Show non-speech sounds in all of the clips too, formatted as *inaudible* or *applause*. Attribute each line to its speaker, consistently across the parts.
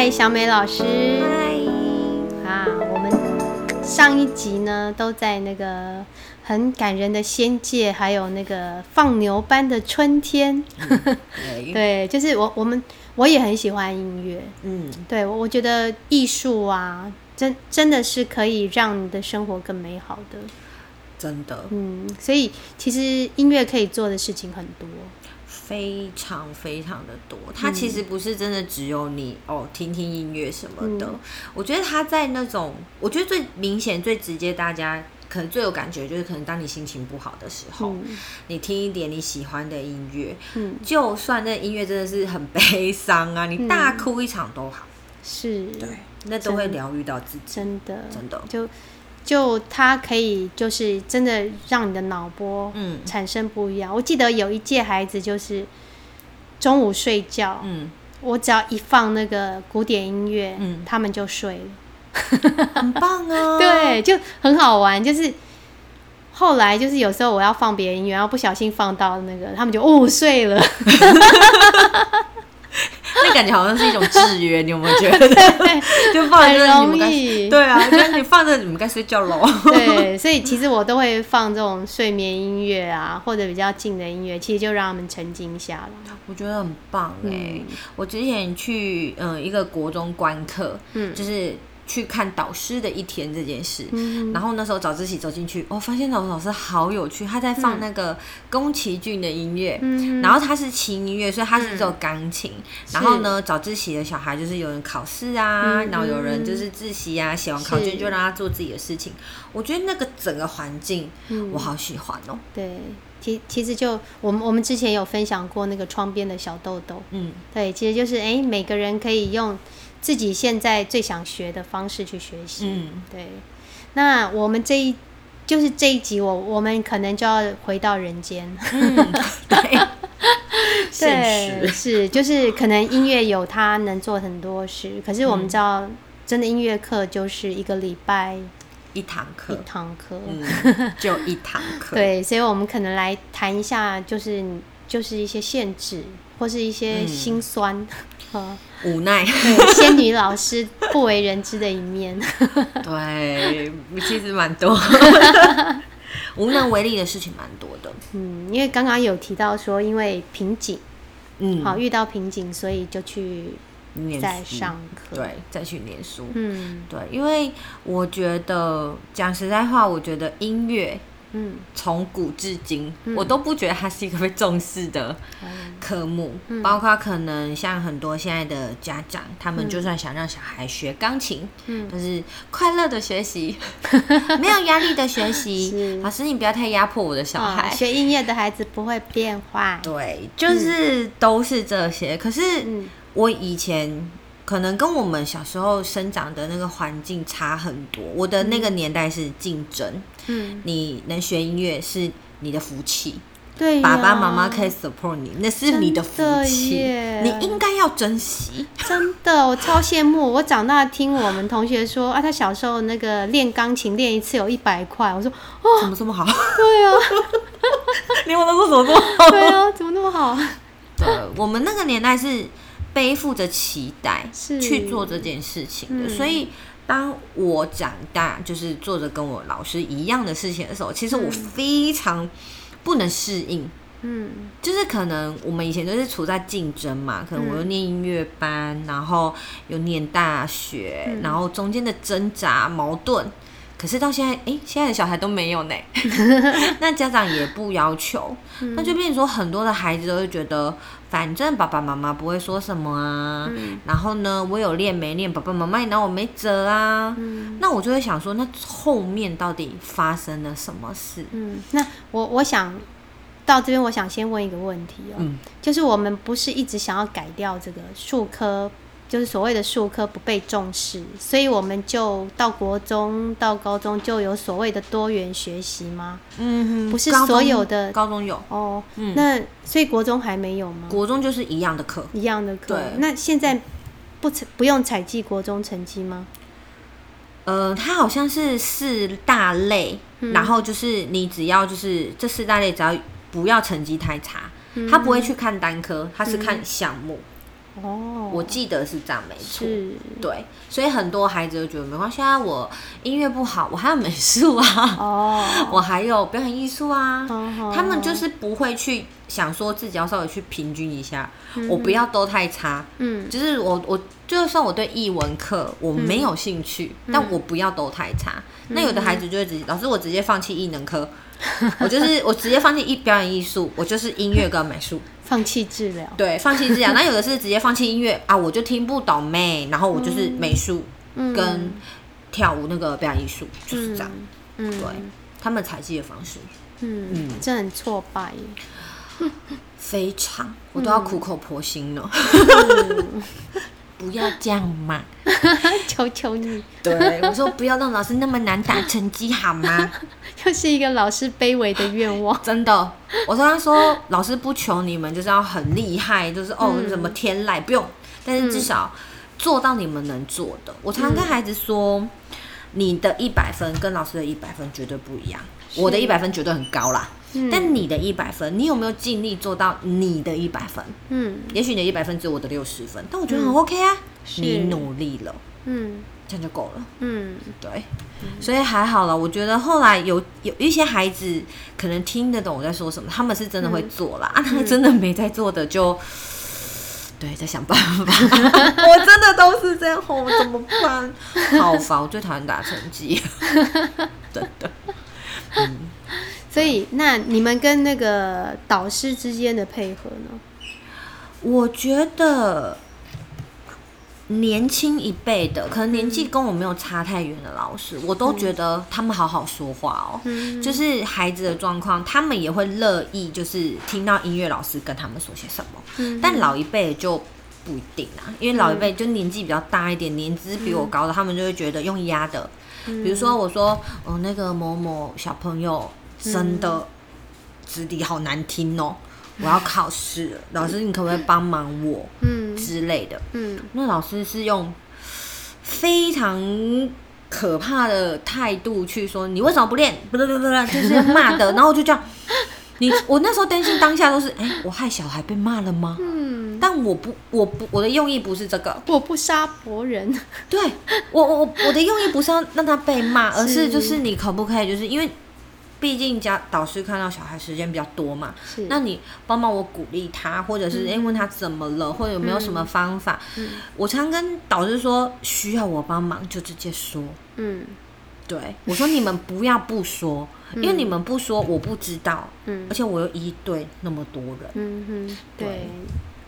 Speaker 1: 嗨，小美老师。
Speaker 2: 嗨，
Speaker 1: 啊，我们上一集呢都在那个很感人的仙界，还有那个放牛般的春天。*laughs*
Speaker 2: 对，
Speaker 1: 对，就是我我们我也很喜欢音乐。
Speaker 2: 嗯，
Speaker 1: 对，我我觉得艺术啊，真真的是可以让你的生活更美好的。
Speaker 2: 真的
Speaker 1: 嗯，所以其实音乐可以做的事情很多。
Speaker 2: 非常非常的多。它其实不是真的只有你哦，听听音乐什么的。
Speaker 1: 嗯。
Speaker 2: 我觉得它在那种，我觉得最明显、最直接，大家可能最有感觉，就是可能当你心情不好的时候，
Speaker 1: 嗯。
Speaker 2: 你听一点你喜欢的音乐，
Speaker 1: 嗯，
Speaker 2: 就算那音乐真的是很悲伤啊，你大哭一场都好，
Speaker 1: 是，
Speaker 2: 对，那都会疗愈到自己，
Speaker 1: 真的，
Speaker 2: 真的。
Speaker 1: 就就它可以就是真的让你的脑波
Speaker 2: 嗯
Speaker 1: 产生不一样。我记得有一届孩子就是中午睡觉，
Speaker 2: 嗯，
Speaker 1: 我只要一放那个古典音乐，
Speaker 2: 嗯
Speaker 1: 他们就睡了。*laughs*
Speaker 2: 很棒啊。*laughs*
Speaker 1: 对，就很好玩。就是后来就是有时候我要放别的音乐，然后不小心放到那个，他们就哦睡了。*laughs*
Speaker 2: 那感觉好像是一种制约，你有没有觉得？*laughs* 就放着
Speaker 1: 很容
Speaker 2: 你们对啊，就是你放着你们该睡觉喽。*laughs*
Speaker 1: 对，所以其实我都会放这种睡眠音乐啊，或者比较静的音乐，其实就让他们沉浸下来。
Speaker 2: 我觉得很棒哎、
Speaker 1: 嗯
Speaker 2: 我之前去嗯、呃一个国中观课，
Speaker 1: 嗯
Speaker 2: 就是去看导师的一天这件事。
Speaker 1: 嗯。
Speaker 2: 然后那时候早自习走进去，我、发现老老师好有趣，他在放那个宫崎骏的音乐，
Speaker 1: 嗯。
Speaker 2: 然后他是轻音乐，所以他是只有钢琴。然后呢，早自习的小孩就是有人考试啊，
Speaker 1: 嗯
Speaker 2: 然后有人就是自习啊，写完考卷就让他做自己的事情。我觉得那个整个环境，
Speaker 1: 嗯。
Speaker 2: 我好喜欢哦。
Speaker 1: 对，其其实就我们我们之前有分享过那个窗边的小豆豆，
Speaker 2: 嗯，
Speaker 1: 对，其实就是哎、诶每个人可以用自己现在最想学的方式去学习。
Speaker 2: 嗯，
Speaker 1: 对，那我们这一就是这一集我我们可能就要回到人间。
Speaker 2: 嗯，对，*laughs* 现
Speaker 1: 对，
Speaker 2: 实，
Speaker 1: 是就是可能音乐有它能做很多事，可是我们
Speaker 2: 嗯。
Speaker 1: 知道，真的音乐课就是一个礼拜
Speaker 2: 一堂课。
Speaker 1: 一，堂课。
Speaker 2: 嗯，*laughs* 就一堂课，，
Speaker 1: 对，所以我们可能来谈一下，就是就是一些限制或是一些
Speaker 2: 嗯。
Speaker 1: 心酸，呃，
Speaker 2: 无奈，
Speaker 1: 仙女老师不为人知的一面。*laughs*
Speaker 2: 对，其实蛮多，*laughs* 无能为力的事情蛮多的，
Speaker 1: 嗯，因为刚刚有提到说，因为瓶颈，
Speaker 2: 嗯，
Speaker 1: 好遇到瓶颈，所以就去再上课。，
Speaker 2: 对，再去念书，
Speaker 1: 嗯。
Speaker 2: 对，因为我觉得讲实在话，我觉得音乐
Speaker 1: 嗯
Speaker 2: 从古至今，
Speaker 1: 嗯
Speaker 2: 我都不觉得它是一个被重视的科目，包括可能像很多现在的家长，他们就算想让小孩学钢琴，
Speaker 1: 嗯
Speaker 2: 就是快乐的学习，*laughs* 没有压力的学习。老师，你不要太压迫我的小
Speaker 1: 啊
Speaker 2: 孩。
Speaker 1: 学音乐的孩子不会变坏。
Speaker 2: 对，就是都是这些。可是
Speaker 1: 嗯
Speaker 2: 我以前可能跟我们小时候生长的那个环境差很多。我的那个年代是竞争，
Speaker 1: 嗯，
Speaker 2: 你能学音乐是你的福气，爸爸妈妈可以 support 你，那是你的福气，你应该要珍惜。
Speaker 1: 真的，我超羡慕。我长大听我们同学说啊，他小时候那个练钢琴练一次有一百块。我说哦
Speaker 2: 怎么这么好？
Speaker 1: 对啊，*laughs*
Speaker 2: 连我都说怎么这么好？
Speaker 1: 对啊，怎么那么好？
Speaker 2: 对，我们那个年代是背负着期待
Speaker 1: 是
Speaker 2: 去做这件事情的，
Speaker 1: 嗯
Speaker 2: 所以当我长大，就是做着跟我老师一样的事情的时候，其实我非常不能适应。
Speaker 1: 嗯
Speaker 2: 就是可能我们以前都是处在竞争嘛，可能我又念音乐班，然后又念大学，
Speaker 1: 嗯
Speaker 2: 然后中间的挣扎矛盾。可是到现在，诶，现在的小孩都没有呢。*laughs* 那家长也不要求，
Speaker 1: 嗯
Speaker 2: 那就变成说很多的孩子都会觉得，反正爸爸妈妈不会说什么啊。
Speaker 1: 嗯
Speaker 2: 然后呢，我有练没练，爸爸妈妈也拿我没辙啊。
Speaker 1: 嗯
Speaker 2: 那我就会想说，那后面到底发生了什么事？
Speaker 1: 嗯。那我我想到这边，我想先问一个问题哦，
Speaker 2: 嗯
Speaker 1: 就是我们不是一直想要改掉这个数科，就是所谓的数科不被重视，所以我们就到国中到高中就有所谓的多元学习吗？
Speaker 2: 嗯哼，
Speaker 1: 不是所有的
Speaker 2: 高中有，
Speaker 1: 哦，
Speaker 2: 嗯
Speaker 1: 那所以国中还没有吗？
Speaker 2: 国中就是一样的课。
Speaker 1: 一样的课
Speaker 2: 对，
Speaker 1: 那现在不采不用采集国中成绩吗？
Speaker 2: 呃，它好像是四大类，
Speaker 1: 嗯
Speaker 2: 然后就是你只要就是这四大类，只要不要成绩太差，
Speaker 1: 嗯
Speaker 2: 他不会去看单科，他是看项目。
Speaker 1: 哦，
Speaker 2: 我记得是这样，没错。对，所以很多孩子就觉得没关系啊，我音乐不好，我还有美术啊，
Speaker 1: 哦，*laughs*
Speaker 2: 我还有表演艺术啊，
Speaker 1: 哦
Speaker 2: 他们就是不会去想说自己要稍微去平均一下，
Speaker 1: 嗯
Speaker 2: 我不要都太差，
Speaker 1: 嗯。
Speaker 2: 就是我我就算我对艺文课我没有兴趣，
Speaker 1: 嗯。
Speaker 2: 但我不要都太差。那有的孩子就会直接，老师我直接放弃艺能科，我就是我直接放弃艺表演艺术，我就是音乐跟美术，
Speaker 1: 放弃治疗，
Speaker 2: 对，放弃治疗。那有的是直接放弃音乐啊，我就听不懂妹，然后我就是美术
Speaker 1: 嗯。
Speaker 2: 跟跳舞那个表演艺术，就是这样。
Speaker 1: 嗯，
Speaker 2: 对，他们采集的方式。
Speaker 1: 嗯
Speaker 2: 嗯。
Speaker 1: 这很挫败，*laughs*
Speaker 2: 非常，我都要苦口婆心了。
Speaker 1: 嗯
Speaker 2: 不要这样嘛！*laughs*
Speaker 1: 求求你，
Speaker 2: 对，我说不要让老师那么难打成绩好吗？*laughs*
Speaker 1: 又是一个老师卑微的愿望，*laughs*
Speaker 2: 真的，我跟他说，老师不求你们就是要很厉害，就是哦
Speaker 1: 嗯
Speaker 2: 什么天籁不用，但是至少做到你们能做的。我常常跟孩子说，你的一百分跟老师的一百分绝对不一样，我的一百分绝对很高啦。
Speaker 1: 嗯
Speaker 2: 但你的一百分，你有没有尽力做到你的一百分？
Speaker 1: 嗯
Speaker 2: 也许你的一百分只有我的六十分，但我觉得很 OK 啊，
Speaker 1: 是
Speaker 2: 你努力了，
Speaker 1: 嗯
Speaker 2: 这样就够了。
Speaker 1: 嗯
Speaker 2: 对，所以还好了。我觉得后来有有一些孩子可能听得懂我在说什么，他们是真的会做啦。啊，他真的没在做的就。对，在想办法。*laughs* 我真的都是这样，我怎么办？*laughs* 好烦！我最讨厌打成绩，*laughs* 真的。
Speaker 1: 所以那你们跟那个导师之间的配合呢？
Speaker 2: 我觉得年轻一辈的，可能年纪跟我没有差太远的老师，我都觉得他们好好说话哦。
Speaker 1: 嗯
Speaker 2: 就是孩子的状况，他们也会乐意，就是听到音乐老师跟他们说些什么。
Speaker 1: 嗯
Speaker 2: 但老一辈就不一定啊，因为老一辈就年纪比较大一点，年资比我高的，他们就会觉得用压的。比如说我说，哦，那个某某小朋友真的字底好难听哦，我要考试了，*laughs* 老师你可不可以帮忙我
Speaker 1: 嗯
Speaker 2: 之类的？
Speaker 1: 嗯
Speaker 2: 那老师是用非常可怕的态度去说你为什么不练？*laughs* 不不不不，就是要骂的。然后我就这样，你我那时候担心当下都是，哎、我害小孩被骂了吗？
Speaker 1: 嗯，
Speaker 2: 但我不，我不，我的用意不是这个。
Speaker 1: 我不杀伯仁，
Speaker 2: 对我，我我我的用意不是要让他被骂，*laughs* 而是
Speaker 1: 是
Speaker 2: 就是你可不可以，就是因为毕竟家导师看到小孩时间比较多嘛，那你帮帮我鼓励他，或者是哎、诶问他怎么了，或者有没有什么方法。
Speaker 1: 嗯。
Speaker 2: 我常跟导师说，需要我帮忙就直接说。
Speaker 1: 嗯。
Speaker 2: 对我说你们不要不说，因为你们不说我不知道，
Speaker 1: 嗯。
Speaker 2: 而且我又一对那么多人，
Speaker 1: 嗯哼，
Speaker 2: 对。
Speaker 1: 对，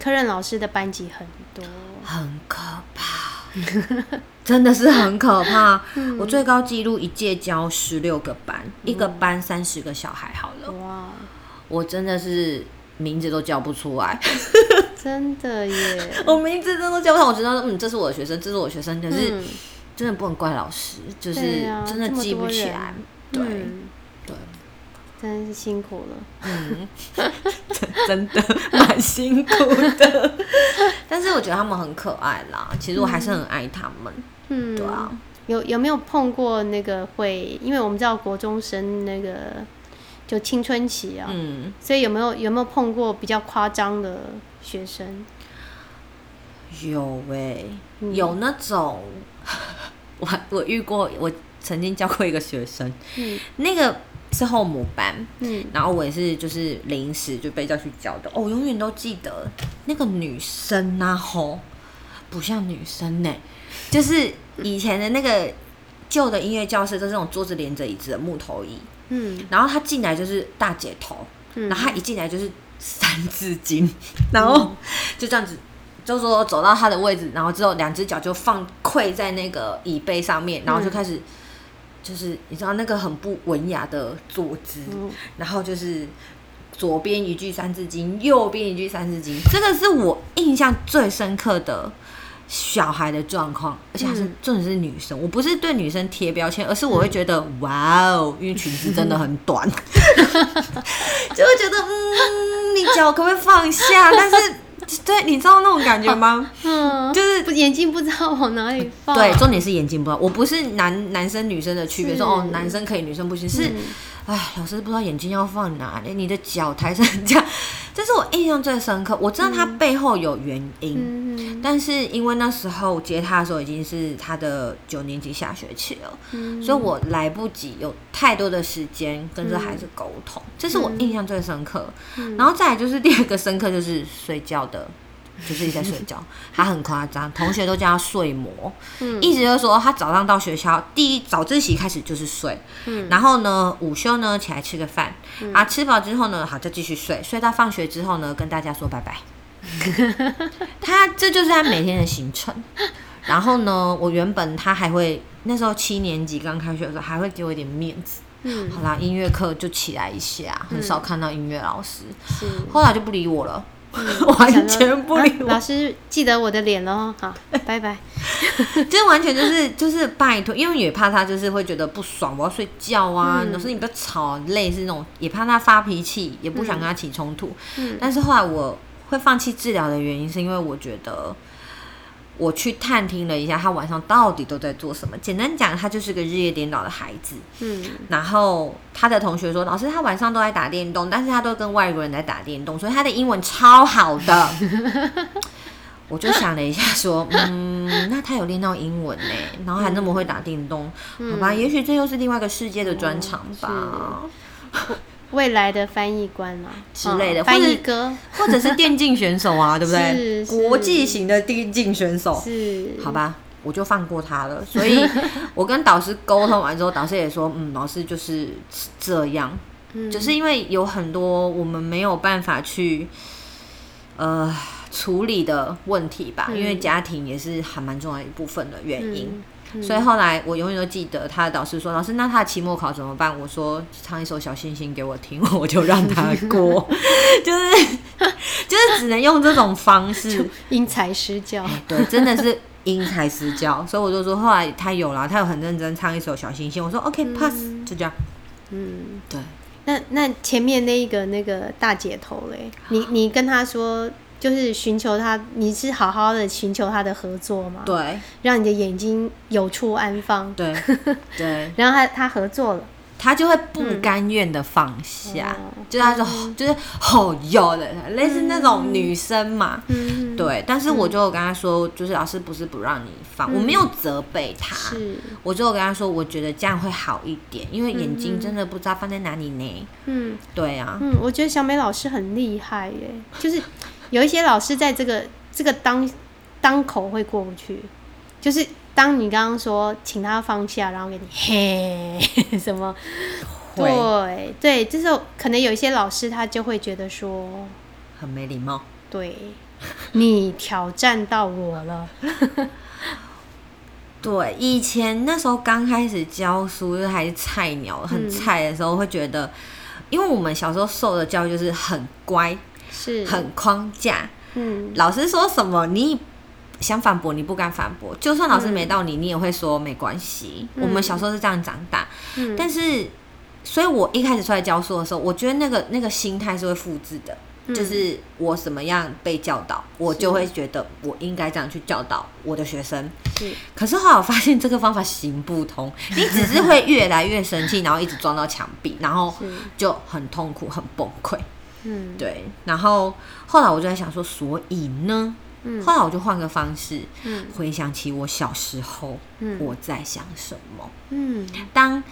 Speaker 1: 科任老师的班级很多，
Speaker 2: 很可怕，*laughs* 真的是很可怕。
Speaker 1: 嗯。
Speaker 2: 我最高纪录一届教十六个班，一个班三十个小孩，好了，
Speaker 1: 哇，
Speaker 2: 我真的是名字都叫不出来，*laughs*
Speaker 1: 真的耶，
Speaker 2: 我名字真的都叫不出来。我知道，嗯，这是我的学生，这是我的学生，可是
Speaker 1: 嗯。
Speaker 2: 真的不能怪老师，就是真的记不起来。对，
Speaker 1: 真是辛苦了，
Speaker 2: 嗯，真的蛮辛苦的，*laughs* 但是我觉得他们很可爱啦。其实我还是很爱他们，
Speaker 1: 嗯，
Speaker 2: 对啊。
Speaker 1: 有有没有碰过那个会？因为我们知道国中生那个就青春期啊，
Speaker 2: 嗯，
Speaker 1: 所以有没有有没有碰过比较夸张的学生？
Speaker 2: 有诶、
Speaker 1: 嗯
Speaker 2: 有那种，*laughs* 我我遇过，我曾经教过一个学生，
Speaker 1: 嗯
Speaker 2: 那个是后母班，
Speaker 1: 嗯。
Speaker 2: 然后我也是就是临时就被叫去教的，哦，我永远都记得那个女生啊，吼，不像女生呢、就是以前的那个旧的音乐教室都是那种桌子连着椅子的木头椅，
Speaker 1: 嗯。
Speaker 2: 然后她进来就是大姐头，
Speaker 1: 嗯。
Speaker 2: 然后她一进来就是三字经，然后就这样子。就说走到她的位置，然后之后两只脚就放跪在那个椅背上面，然后就开始，就是你知道那个很不文雅的坐姿，
Speaker 1: 嗯
Speaker 2: 然后就是左边一句三字经，右边一句三字经，这个是我印象最深刻的小孩的状况，而且还是
Speaker 1: 嗯
Speaker 2: 重点是女生。我不是对女生贴标签，而是我会觉得、哇哦，因为裙子真的很短，*laughs* 就会觉得嗯，你脚可不可以放下？但是对，你知道那种感觉吗？*laughs*
Speaker 1: 嗯，
Speaker 2: 就是
Speaker 1: 眼睛不知道往哪里放，
Speaker 2: 对，重点是眼睛不知道，我不是男男生女生的区别，说哦男生可以，女生不行，是
Speaker 1: 嗯。
Speaker 2: 哎，老师不知道眼睛要放哪里，你的脚抬成这样，就这是我印象最深刻。我知道他背后有原因，
Speaker 1: 嗯
Speaker 2: 但是因为那时候接他的时候已经是他的九年级下学期了，
Speaker 1: 嗯
Speaker 2: 所以我来不及有太多的时间跟这孩子沟通，这是我印象最深刻。
Speaker 1: 嗯
Speaker 2: 然后再来就是第二个深刻就是睡觉的。就是一直在睡觉，*laughs* 他很夸张，同学都叫他睡魔，
Speaker 1: 嗯。
Speaker 2: 意思就是说他早上到学校，第一早自习开始就是睡，
Speaker 1: 嗯。
Speaker 2: 然后呢午休呢起来吃个饭，啊吃饱之后呢好就继续睡，睡到放学之后呢跟大家说拜拜，*laughs* 他这就是他每天的行程。然后呢，我原本他还会那时候七年级刚开学的时候还会给我一点面子，
Speaker 1: 嗯。
Speaker 2: 好啦，音乐课就起来一下，很少看到音乐老师，
Speaker 1: 是。
Speaker 2: 后来就不理我了，
Speaker 1: 想 *laughs*
Speaker 2: 完全不理
Speaker 1: 啊
Speaker 2: 我，
Speaker 1: 老师记得我的脸喽，好，*laughs* 拜拜。
Speaker 2: 这 *laughs* 完全就是就是拜托，因为也怕他就是会觉得不爽，我要睡觉啊，
Speaker 1: 嗯
Speaker 2: 老师你不要吵，累是那种，也怕他发脾气，也不想跟他起冲突。
Speaker 1: 嗯
Speaker 2: 但是后来我会放弃治疗的原因，是因为我觉得我去探听了一下他晚上到底都在做什么。简单讲，他就是个日夜颠倒的孩子。
Speaker 1: 嗯
Speaker 2: 然后他的同学说，老师他晚上都在打电动，但是他都跟外国人在打电动，所以他的英文超好的。*laughs* 我就想了一下，说，嗯，那他有练到英文呢，然后还那么会打电动，好吧，也许这又是另外一个世界的专长吧，
Speaker 1: 未来的翻译官啊。
Speaker 2: 之类的
Speaker 1: 嗯翻译哥。
Speaker 2: 或者是电竞选手啊，对不对？*laughs*
Speaker 1: 是是。
Speaker 2: 国际型的电竞选手，
Speaker 1: 是。
Speaker 2: 好吧，我就放过他了。*laughs* 所以我跟导师沟通完之后，导师也说，嗯，老师就是这样，
Speaker 1: 嗯
Speaker 2: 就是因为有很多我们没有办法去呃处理的问题吧，
Speaker 1: 嗯
Speaker 2: 因为家庭也是还蛮重要一部分的原因。
Speaker 1: 嗯
Speaker 2: 所以后来我永远都记得他的导师说：“老师，那他的期末考怎么办？”我说：“唱一首小星星给我听，我就让他过。*laughs* ”就是 *laughs* 就是只能用这种方式，
Speaker 1: 因材施教，
Speaker 2: 对，真的是因材施教。所以我就说，后来他有了，他有很认真唱一首小星星。我说 OK pass，、就这样。
Speaker 1: 嗯，
Speaker 2: 对，
Speaker 1: 那那前面那一个那个大姐头嘞，你你跟他说。就是寻求他，你是好好的寻求他的合作吗？
Speaker 2: 对，
Speaker 1: 让你的眼睛有处安放。
Speaker 2: 对，对，*laughs*
Speaker 1: 然后他他合作了，
Speaker 2: 他就会不甘愿的放下，
Speaker 1: 哦。
Speaker 2: 就他说、就是吼有的，类似那种女生嘛。
Speaker 1: 嗯，
Speaker 2: 对，但是我就有跟他说，就是老师不是不让你放，我没有责备他，我就有跟他说，我觉得这样会好一点，因为眼睛真的不知道放在哪里呢。
Speaker 1: 嗯。
Speaker 2: 对啊，
Speaker 1: 嗯，我觉得小美老师很厉害耶，就是有一些老师在这个这个当当口会过不去，就是当你刚刚说请他放下，然后给你嘿 *laughs* 什么，
Speaker 2: 会。
Speaker 1: 对对，这时候可能有一些老师他就会觉得说，
Speaker 2: 很没礼貌。
Speaker 1: 对你挑战到我了，*laughs*
Speaker 2: 对，以前那时候刚开始教书，就是还是菜鸟，很菜的时候，会觉得，因为我们小时候受的教育就是很乖，
Speaker 1: 是，
Speaker 2: 很框架，
Speaker 1: 嗯。
Speaker 2: 老师说什么你想反驳，你不敢反驳，就算老师没到你，你也会说没关系。我们小时候是这样长大，
Speaker 1: 嗯，
Speaker 2: 但是，所以我一开始出来教书的时候，我觉得那个那个心态是会复制的。就是我怎么样被教导，我就会觉得我应该这样去教导我的学生。
Speaker 1: 是。
Speaker 2: 可是后来我发现这个方法行不通，你只是会越来越生气，*laughs* 然后一直撞到墙壁，然后，就很痛苦、很崩溃。
Speaker 1: 嗯。
Speaker 2: 对，然后后来我就在想说，所以呢，
Speaker 1: 嗯。
Speaker 2: 后来我就换个方式，
Speaker 1: 嗯。
Speaker 2: 回想起我小时候
Speaker 1: 嗯。
Speaker 2: 我在想什么。
Speaker 1: 嗯。
Speaker 2: 当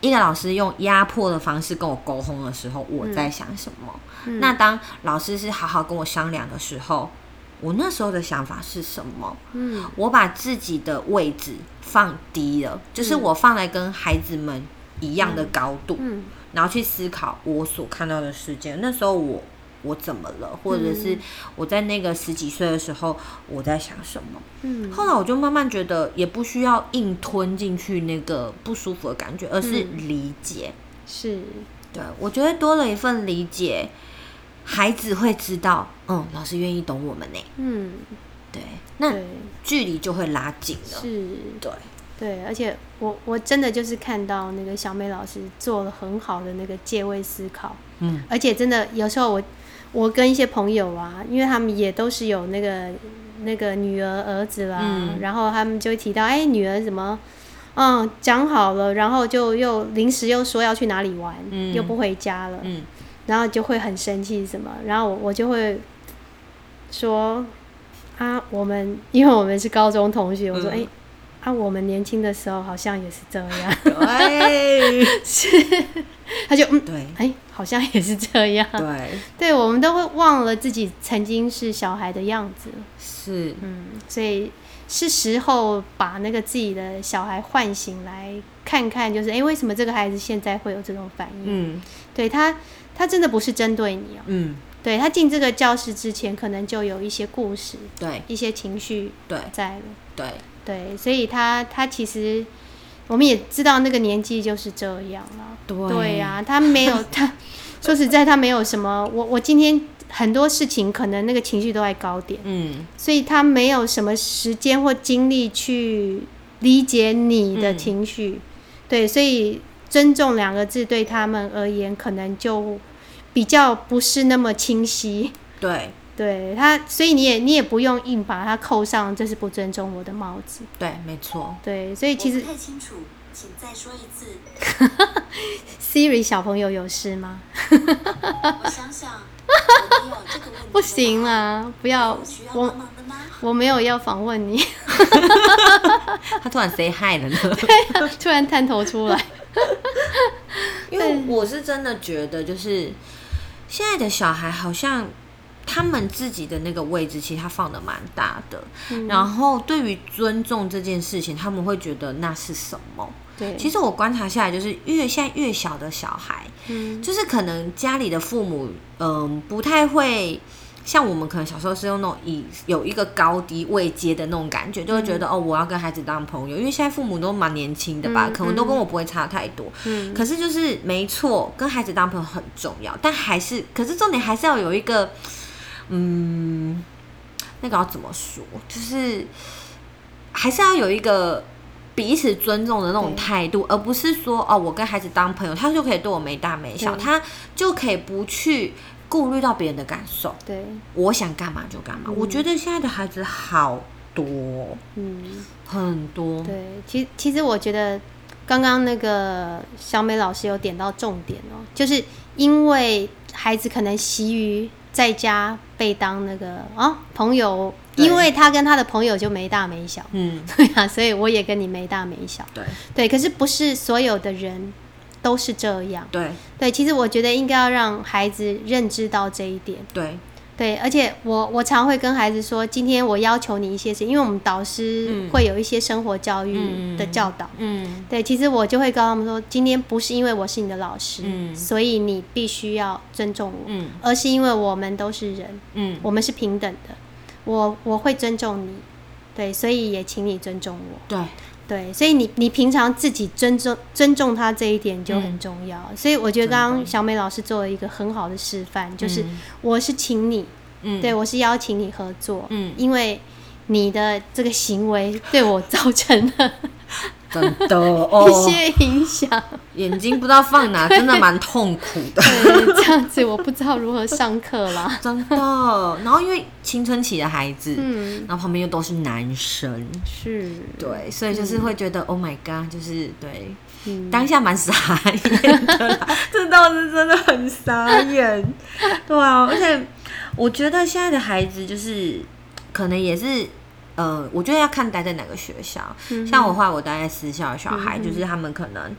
Speaker 2: 一个老师用压迫的方式跟我沟通的时候，我在想什么？
Speaker 1: 嗯。
Speaker 2: 那当老师是好好跟我商量的时候，我那时候的想法是什么？
Speaker 1: 嗯。
Speaker 2: 我把自己的位置放低了，就是我放在跟孩子们一样的高度，
Speaker 1: 嗯。
Speaker 2: 然后去思考我所看到的世界。那时候我我怎么了，或者是我在那个十几岁的时候我在想什么？
Speaker 1: 嗯
Speaker 2: 后来我就慢慢觉得，也不需要硬吞进去那个不舒服的感觉，而是理解。
Speaker 1: 是，
Speaker 2: 对我觉得多了一份理解，孩子会知道，嗯，老师愿意懂我们呢。
Speaker 1: 嗯
Speaker 2: 对，那距离就会拉近了。
Speaker 1: 是。
Speaker 2: 对，
Speaker 1: 对，而且我我真的就是看到那个小美老师做了很好的那个借位思考，
Speaker 2: 嗯，
Speaker 1: 而且真的有时候我我跟一些朋友啊，因为他们也都是有那个那个女儿儿子啦，
Speaker 2: 嗯。
Speaker 1: 然后他们就会提到，哎、女儿怎么，嗯，讲好了，然后就又临时又说要去哪里玩，
Speaker 2: 嗯。
Speaker 1: 又不回家了，
Speaker 2: 嗯。
Speaker 1: 然后就会很生气什么，然后我我就会说啊，我们 *laughs* 因为我们是高中同学，我说哎、
Speaker 2: 嗯
Speaker 1: 啊，我们年轻的时候好像也是这样，*laughs*
Speaker 2: 对 *laughs* *laughs*
Speaker 1: 他就嗯，
Speaker 2: 对。
Speaker 1: 哎、好像也是这样，
Speaker 2: 对，*laughs*
Speaker 1: 对，我们都会忘了自己曾经是小孩的样子，
Speaker 2: 是，
Speaker 1: 嗯，所以是时候把那个自己的小孩唤醒来看看，就是哎、诶为什么这个孩子现在会有这种反应？
Speaker 2: 嗯。
Speaker 1: 对他，他真的不是针对你哦、
Speaker 2: 嗯，
Speaker 1: 对他进这个教室之前，可能就有一些故事、
Speaker 2: 对。
Speaker 1: 一些情绪
Speaker 2: 对。
Speaker 1: 在了。
Speaker 2: 对，
Speaker 1: 对，所以他他其实我们也知道那个年纪就是这样了。
Speaker 2: 对
Speaker 1: 对呀、他没有 *laughs* 他，说实在，他没有什么。我我今天很多事情可能那个情绪都在高点，
Speaker 2: 嗯
Speaker 1: 所以他没有什么时间或精力去理解你的
Speaker 2: 嗯
Speaker 1: 情绪。对，所以尊重两个字对他们而言，可能就比较不是那么清晰。
Speaker 2: 对
Speaker 1: 对他，所以你也你也不用硬把它扣上这是不尊重我的帽子。
Speaker 2: 对，没错，
Speaker 1: 对，所以其实
Speaker 3: 不太清楚，请再说一次。*laughs*
Speaker 1: Siri 小朋友有事吗？*laughs*
Speaker 3: 我想想，我没有这个问题。
Speaker 1: 不行！啦，不要我？我没有要访问你，*laughs*
Speaker 2: 他突然 say hi 了呢。
Speaker 1: 突然探头出来。
Speaker 2: 因为我是真的觉得，就是现在的小孩好像他们自己的那个位置，其实他放的蛮大的。
Speaker 1: 嗯
Speaker 2: 然后对于尊重这件事情，他们会觉得那是什么？
Speaker 1: 对，
Speaker 2: 其实我观察下来，就是越现在越小的小孩，
Speaker 1: 嗯
Speaker 2: 就是可能家里的父母，嗯，不太会。像我们可能小时候是用那种以有一个高低位阶的那种感觉，就会觉得、哦，我要跟孩子当朋友，因为现在父母都蛮年轻的吧，
Speaker 1: 嗯
Speaker 2: 可能都跟我不会差太多。
Speaker 1: 嗯
Speaker 2: 可是就是没错，跟孩子当朋友很重要，但还是，可是重点还是要有一个，嗯，那个要怎么说？就是还是要有一个彼此尊重的那种态度，而不是说哦，我跟孩子当朋友，他就可以对我没大没小，他就可以不去顾虑到别人的感受，
Speaker 1: 对，
Speaker 2: 我想干嘛就干嘛。
Speaker 1: 嗯。
Speaker 2: 我觉得现在的孩子好多，
Speaker 1: 嗯，
Speaker 2: 很多，
Speaker 1: 对，其其实我觉得刚刚那个小美老师有点到重点哦，就是因为孩子可能习于在家被当那个啊朋友，因为他跟他的朋友就没大没小，
Speaker 2: 嗯，*laughs*
Speaker 1: 对啊，所以我也跟你没大没小，
Speaker 2: 对。
Speaker 1: 对，可是不是所有的人都是这样，
Speaker 2: 对。
Speaker 1: 对，其实我觉得应该要让孩子认知到这一点。
Speaker 2: 对，
Speaker 1: 对，而且我我常会跟孩子说，今天我要求你一些事，因为我们导师
Speaker 2: 嗯
Speaker 1: 会有一些生活教育
Speaker 2: 嗯
Speaker 1: 的教导。
Speaker 2: 嗯
Speaker 1: 对，其实我就会告诉他们说，今天不是因为我是你的老师，
Speaker 2: 嗯
Speaker 1: 所以你必须要尊重我，
Speaker 2: 嗯
Speaker 1: 而是因为我们都是人，
Speaker 2: 嗯，
Speaker 1: 我们是平等的，我我会尊重你，对，所以也请你尊重我。
Speaker 2: 对。
Speaker 1: 对，所以你你平常自己尊重尊重他这一点就很重要。所以我觉得刚刚小美老师做了一个很好的示范，就是
Speaker 2: 嗯。
Speaker 1: 我是请你，
Speaker 2: 嗯。
Speaker 1: 对我是邀请你合作，
Speaker 2: 嗯。
Speaker 1: 因为你的这个行为对我造成了
Speaker 2: 真的 *laughs* 哦。
Speaker 1: 一
Speaker 2: 哦，
Speaker 1: 些影响，
Speaker 2: 眼睛不知道放哪，*laughs* 真的蛮痛苦的，
Speaker 1: 对，这样子我不知道如何上课啦。*laughs*
Speaker 2: 真的。然后因为青春期的孩子，
Speaker 1: 嗯，
Speaker 2: 然后旁边又都是男生，
Speaker 1: 是，
Speaker 2: 对，所以就是会觉得、Oh my God，就是对，
Speaker 1: 嗯，
Speaker 2: 当下蛮傻眼的啦，这倒是真的很傻眼，对啊，而且我觉得现在的孩子就是可能也是。呃，我觉得要看待在哪个学校。
Speaker 1: 嗯
Speaker 2: 像我话我待在私校的小孩，
Speaker 1: 嗯
Speaker 2: 就是他们可能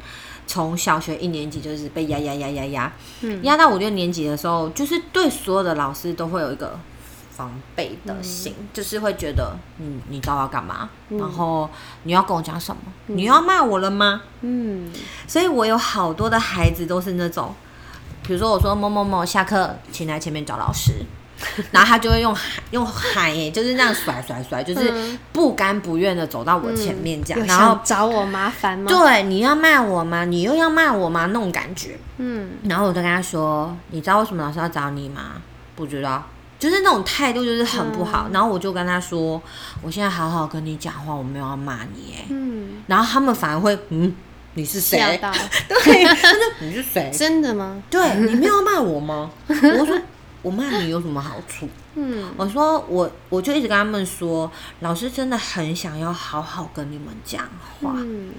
Speaker 2: 从小学一年级就是被压压压压压，
Speaker 1: 嗯。
Speaker 2: 压到五六年级的时候，就是对所有的老师都会有一个防备的心，就是会觉得，嗯，你知道要干嘛，
Speaker 1: 嗯。
Speaker 2: 然后你要跟我讲什么，你要骂我了吗？
Speaker 1: 嗯。
Speaker 2: 所以我有好多的孩子都是那种，比如说我说某某某下课，请来前面找老师。然后他就会用喊用喊耶，就是那样甩甩甩，就是
Speaker 1: 嗯
Speaker 2: 不甘不愿的走到我前面这样，
Speaker 1: 有
Speaker 2: 然后
Speaker 1: 找我麻烦吗？，
Speaker 2: 对你要骂我吗？你又要骂我吗？那种感觉。
Speaker 1: 嗯
Speaker 2: 然后我就跟他说：“你知道为什么老师要找你吗？不知道，就是那种态度就是很不
Speaker 1: 嗯
Speaker 2: 好。然后我就跟他说：“我现在好好跟你讲话，我没有要骂你。”哎，
Speaker 1: 嗯，
Speaker 2: 然后他们反而会嗯，你是谁？*laughs* 对，他说你是谁？
Speaker 1: 真的吗？
Speaker 2: 对你没有要骂我吗？我说我骂你有什么好处？
Speaker 1: 嗯
Speaker 2: 我说我我就一直跟他们说，老师真的很想要好好跟你们讲话。
Speaker 1: 嗯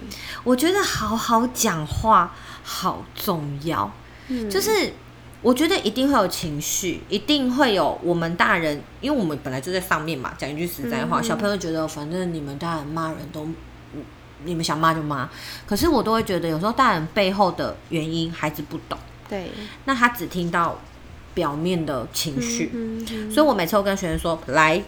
Speaker 2: 我觉得好好讲话好重要。
Speaker 1: 嗯，
Speaker 2: 就是我觉得一定会有情绪，一定会有我们大人，因为我们本来就在上面嘛。讲一句实在话，
Speaker 1: 嗯
Speaker 2: 小朋友觉得反正你们大人骂人都，嗯你们想骂就骂。可是我都会觉得，有时候大人背后的原因孩子不懂，
Speaker 1: 对，
Speaker 2: 那他只听到表面的情绪。
Speaker 1: 嗯嗯
Speaker 2: 所以我每次都跟学生说，来，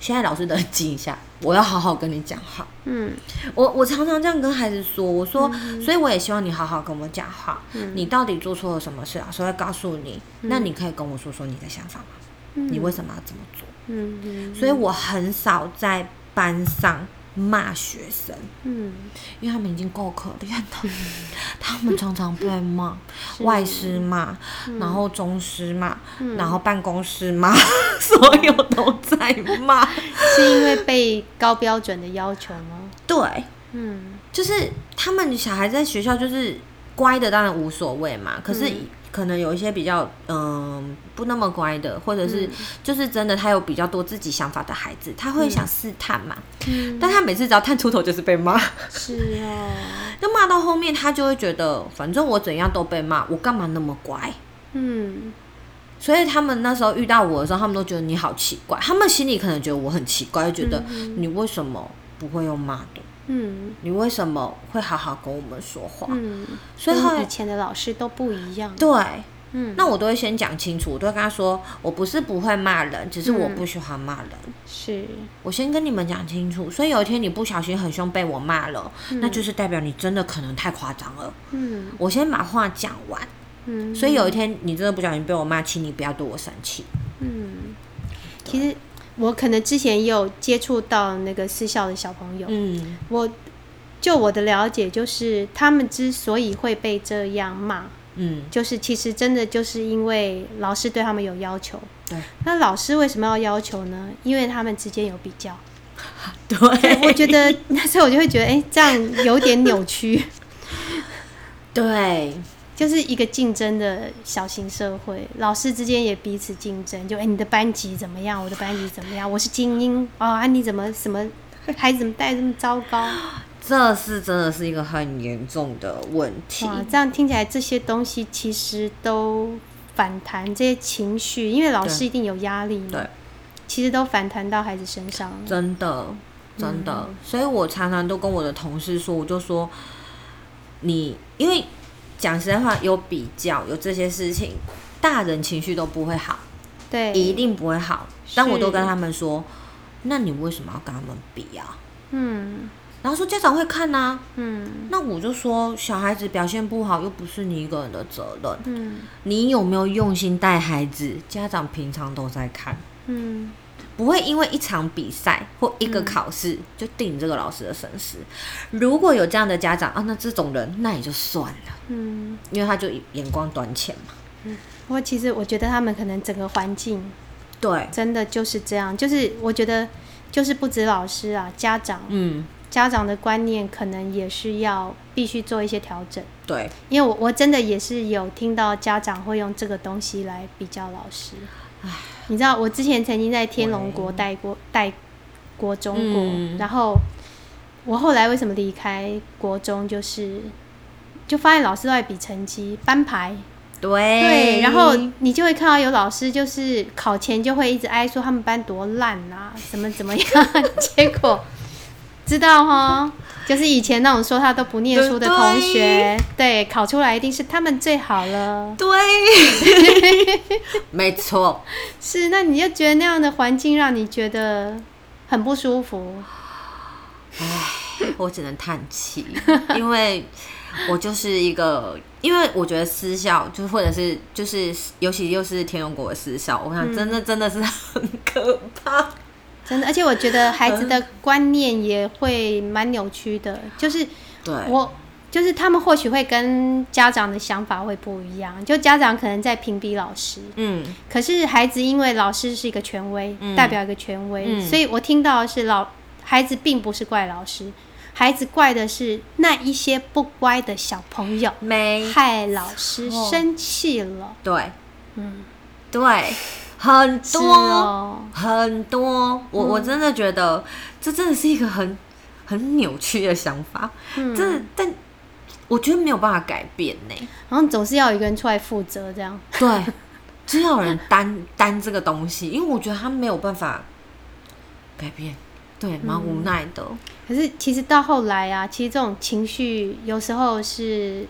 Speaker 2: 现在老师冷静一下，*laughs* 我要好好跟你讲话。
Speaker 1: 嗯
Speaker 2: 我我常常这样跟孩子说，我说，所以我也希望你好好跟我讲话。
Speaker 1: 嗯
Speaker 2: 你到底做错了什么事，老师会告诉你。那你可以跟我说说你的想法吗？你为什么要这么做？
Speaker 1: 嗯嗯
Speaker 2: 所以我很少在班上骂学生，
Speaker 1: 嗯，
Speaker 2: 因为他们已经够可怜了，*laughs* 他们常常被骂，外师嘛，然后中师嘛，然后办公室嘛，*laughs* 所有都在骂。
Speaker 1: 是因为被高标准的要求吗？
Speaker 2: 对，
Speaker 1: 嗯
Speaker 2: 就是他们小孩在学校就是乖的，当然无所谓嘛。可是可能有一些比较嗯、不那么乖的，或者是就是真的他有比较多自己想法的孩子，他会想试探嘛。
Speaker 1: 嗯，
Speaker 2: 但他每次只要探出头就是被骂，
Speaker 1: 是哦，*laughs*
Speaker 2: 那骂到后面他就会觉得，反正我怎样都被骂，我干嘛那么乖？
Speaker 1: 嗯
Speaker 2: 所以他们那时候遇到我的时候，他们都觉得你好奇怪，他们心里可能觉得我很奇怪，就觉得你为什么不会用骂的？
Speaker 1: 嗯
Speaker 2: 你为什么会好好跟我们说话？
Speaker 1: 嗯，
Speaker 2: 所以后来
Speaker 1: 以前的老师都不一样。
Speaker 2: 对，
Speaker 1: 嗯，
Speaker 2: 那我都会先讲清楚，我都会跟他说，我不是不会骂人，只是我不喜欢骂人。
Speaker 1: 是
Speaker 2: 我先跟你们讲清楚，所以有一天你不小心很凶被我骂了，那就是代表你真的可能太夸张了。
Speaker 1: 嗯
Speaker 2: 我先把话讲完，
Speaker 1: 嗯
Speaker 2: 所以有一天你真的不小心被我骂，请你不要对我生气。
Speaker 1: 嗯，其实我可能之前也有接触到那个私校的小朋友，
Speaker 2: 嗯。
Speaker 1: 我就我的了解，就是他们之所以会被这样骂，
Speaker 2: 嗯，
Speaker 1: 就是其实真的就是因为老师对他们有要求。
Speaker 2: 对。
Speaker 1: 那老师为什么要要求呢？因为他们之间有比较。*laughs*
Speaker 2: 对，
Speaker 1: 我觉得那时候我就会觉得，哎、这样有点扭曲，*laughs*
Speaker 2: 对
Speaker 1: 就是一个竞争的小型社会，老师之间也彼此竞争，就哎、你的班级怎么样，我的班级怎么样，我是精英哦，啊你怎么什么 *laughs* 孩子怎么带这么糟糕？
Speaker 2: 这是真的是一个很严重的问题。
Speaker 1: 哇，这样听起来这些东西其实都反弹这些情绪，因为老师一定有压力嘛，
Speaker 2: 对，
Speaker 1: 其实都反弹到孩子身上。
Speaker 2: 真的，真的，
Speaker 1: 嗯
Speaker 2: 所以我常常都跟我的同事说，我就说，你因为讲实在话，有比较，有这些事情，大人情绪都不会好，
Speaker 1: 对，
Speaker 2: 一定不会好。但我都跟他们说，那你为什么要跟他们比啊？
Speaker 1: 嗯
Speaker 2: 然后说家长会看呐、
Speaker 1: 嗯
Speaker 2: 那我就说小孩子表现不好，又不是你一个人的责任，
Speaker 1: 嗯
Speaker 2: 你有没有用心带孩子？家长平常都在看。
Speaker 1: 嗯
Speaker 2: 不会因为一场比赛或一个考试、就定这个老师的生死。如果有这样的家长啊，那这种人那也就算了，
Speaker 1: 嗯。
Speaker 2: 因为他就眼光短浅嘛。
Speaker 1: 不过其实我觉得他们可能整个环境
Speaker 2: 对，
Speaker 1: 真的就是这样，就是我觉得就是不止老师啊，家长
Speaker 2: 嗯，
Speaker 1: 家长的观念可能也是要必须做一些调整。
Speaker 2: 对，
Speaker 1: 因为我我真的也是有听到家长会用这个东西来比较老师。你知道我之前曾经在天龙国带过带国中过，
Speaker 2: 嗯。
Speaker 1: 然后我后来为什么离开国中，就是就发现老师都在比成绩班牌，
Speaker 2: 对，
Speaker 1: 对，然后你就会看到有老师就是考前就会一直哀说他们班多烂啊，怎么怎么样，结果知道哈，就是以前那种说他都不念书的同学，对，考出来一定是他们最好了。
Speaker 2: 对，*laughs* 没错，
Speaker 1: 是，那你就觉得那样的环境让你觉得很不舒服。
Speaker 2: 唉我只能叹气，因为我就是一个，因为我觉得私校就或者是就是，尤其又是天龙国的私校，我想真的真的是很可怕。
Speaker 1: 真的，而且我觉得孩子的观念也会蛮扭曲的，就是
Speaker 2: 对，
Speaker 1: 我就是他们或许会跟家长的想法会不一样，就家长可能在评比老师，
Speaker 2: 嗯，
Speaker 1: 可是孩子因为老师是一个权威，
Speaker 2: 嗯。
Speaker 1: 代表一个权威，
Speaker 2: 嗯。
Speaker 1: 所以我听到的是老孩子并不是怪老师，孩子怪的是那一些不乖的小朋友，
Speaker 2: 没
Speaker 1: 害老师生气了。
Speaker 2: 对，
Speaker 1: 嗯，
Speaker 2: 对，很多、
Speaker 1: 哦，
Speaker 2: 很多，我、我真的觉得这真的是一个很很扭曲的想法。
Speaker 1: 嗯
Speaker 2: 这，但我觉得没有办法改变呢。
Speaker 1: 然后总是要有一个人出来负责，这样。
Speaker 2: 对，*laughs* 就要有人担担这个东西，因为我觉得他没有办法改变，对，蛮无奈的。
Speaker 1: 可是其实到后来啊，其实这种情绪有时候是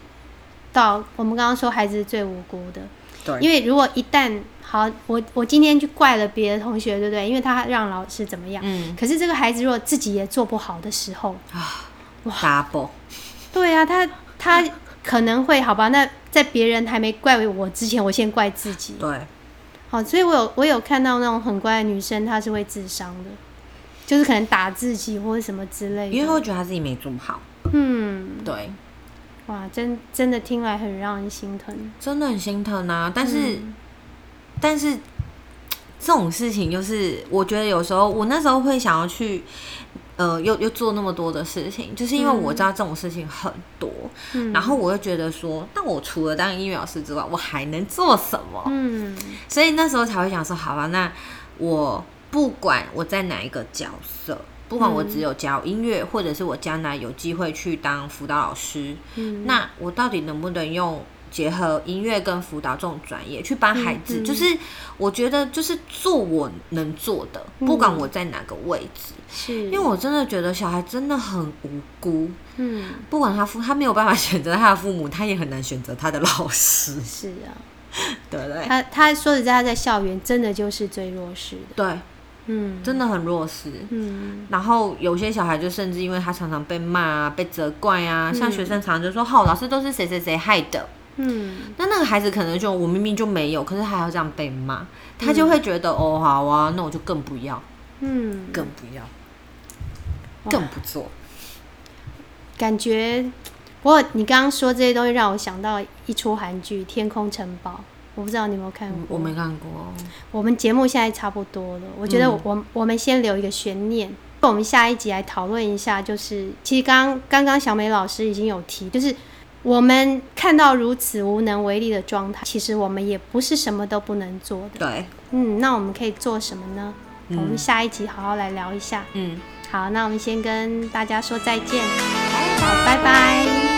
Speaker 1: 到我们刚刚说孩子是最无辜的，
Speaker 2: 对，
Speaker 1: 因为如果一旦好，我我今天去怪了别的同学，对不对？因为他让老师怎么样？
Speaker 2: 嗯
Speaker 1: 可是这个孩子如果自己也做不好的时候
Speaker 2: ，double，
Speaker 1: 对啊，他他可能会好吧？那在别人还没怪我之前，我先怪自己。
Speaker 2: 对，
Speaker 1: 好，所以我有我有看到那种很乖的女生，她是会自伤的，就是可能打自己或者什么之类的。
Speaker 2: 因为他会觉得她自己没做好，
Speaker 1: 嗯，
Speaker 2: 对，
Speaker 1: 哇，真真的听来很让人心疼。
Speaker 2: 真的很心疼啊。但是，
Speaker 1: 嗯
Speaker 2: 但是这种事情就是，我觉得有时候我那时候会想要去。呃，又又做那么多的事情，就是因为我知道这种事情很多，
Speaker 1: 嗯
Speaker 2: 然后我又觉得说，那我除了当音乐老师之外，我还能做什么？
Speaker 1: 嗯
Speaker 2: 所以那时候才会想说，好吧，那我不管我在哪一个角色，不管我只有教音乐，或者是我将来有机会去当辅导老师，
Speaker 1: 嗯，
Speaker 2: 那我到底能不能用结合音乐跟辅导这种专业去帮孩子？就是我觉得就是做我能做的，
Speaker 1: 嗯
Speaker 2: 不管我在哪个位置，
Speaker 1: 是
Speaker 2: 因为我真的觉得小孩真的很无辜。
Speaker 1: 嗯
Speaker 2: 不管他父，他没有办法选择他的父母，他也很难选择他的老师，
Speaker 1: 是啊，*laughs*
Speaker 2: 对不对？
Speaker 1: 他他说实在，他在校园真的就是最弱势的。
Speaker 2: 对，
Speaker 1: 嗯，
Speaker 2: 真的很弱势。
Speaker 1: 嗯。
Speaker 2: 然后有些小孩就甚至因为他常常被骂啊、被责怪啊，像
Speaker 1: 嗯
Speaker 2: 学生常常就说：“好，老师都是谁谁谁害的。
Speaker 1: 嗯”
Speaker 2: 那那个孩子可能就我明明就没有，可是还要这样被骂，他就会觉得、哦，好啊，那我就更不要，
Speaker 1: 嗯，
Speaker 2: 更不要，更不做。
Speaker 1: 感觉。不过你刚刚说这些东西，让我想到一出韩剧《天空城堡》，我不知道你有没有看过。
Speaker 2: 我没看过，
Speaker 1: 我们节目现在差不多了，我觉得
Speaker 2: 嗯
Speaker 1: 我、我们先留一个悬念，我们下一集来讨论一下，就是其实刚刚刚小美老师已经有提，就是我们看到如此无能为力的状态，其实我们也不是什么都不能做的。
Speaker 2: 对，
Speaker 1: 嗯，那我们可以做什么呢？
Speaker 2: 嗯
Speaker 1: 我们下一集好好来聊一下。
Speaker 2: 嗯，
Speaker 1: 好，那我们先跟大家说再见，好，拜拜。